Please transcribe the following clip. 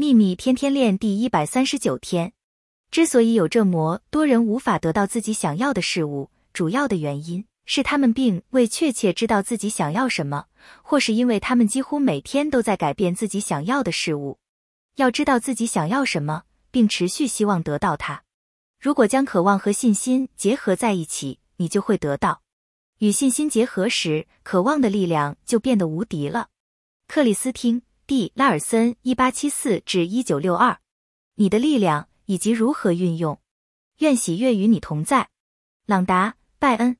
秘密天天练第一百三十九天。之所以有这么多人无法得到自己想要的事物，主要的原因是他们并未确切知道自己想要什么，或是因为他们几乎每天都在改变自己想要的事物。要知道自己想要什么，并持续希望得到它。如果将渴望和信心结合在一起，你就会得到。与信心结合时，渴望的力量就变得无敌了。克里斯汀·蒂拉尔森（一八七四至一九六二），你的力量以及如何运用。愿喜悦与你同在。朗达·拜恩。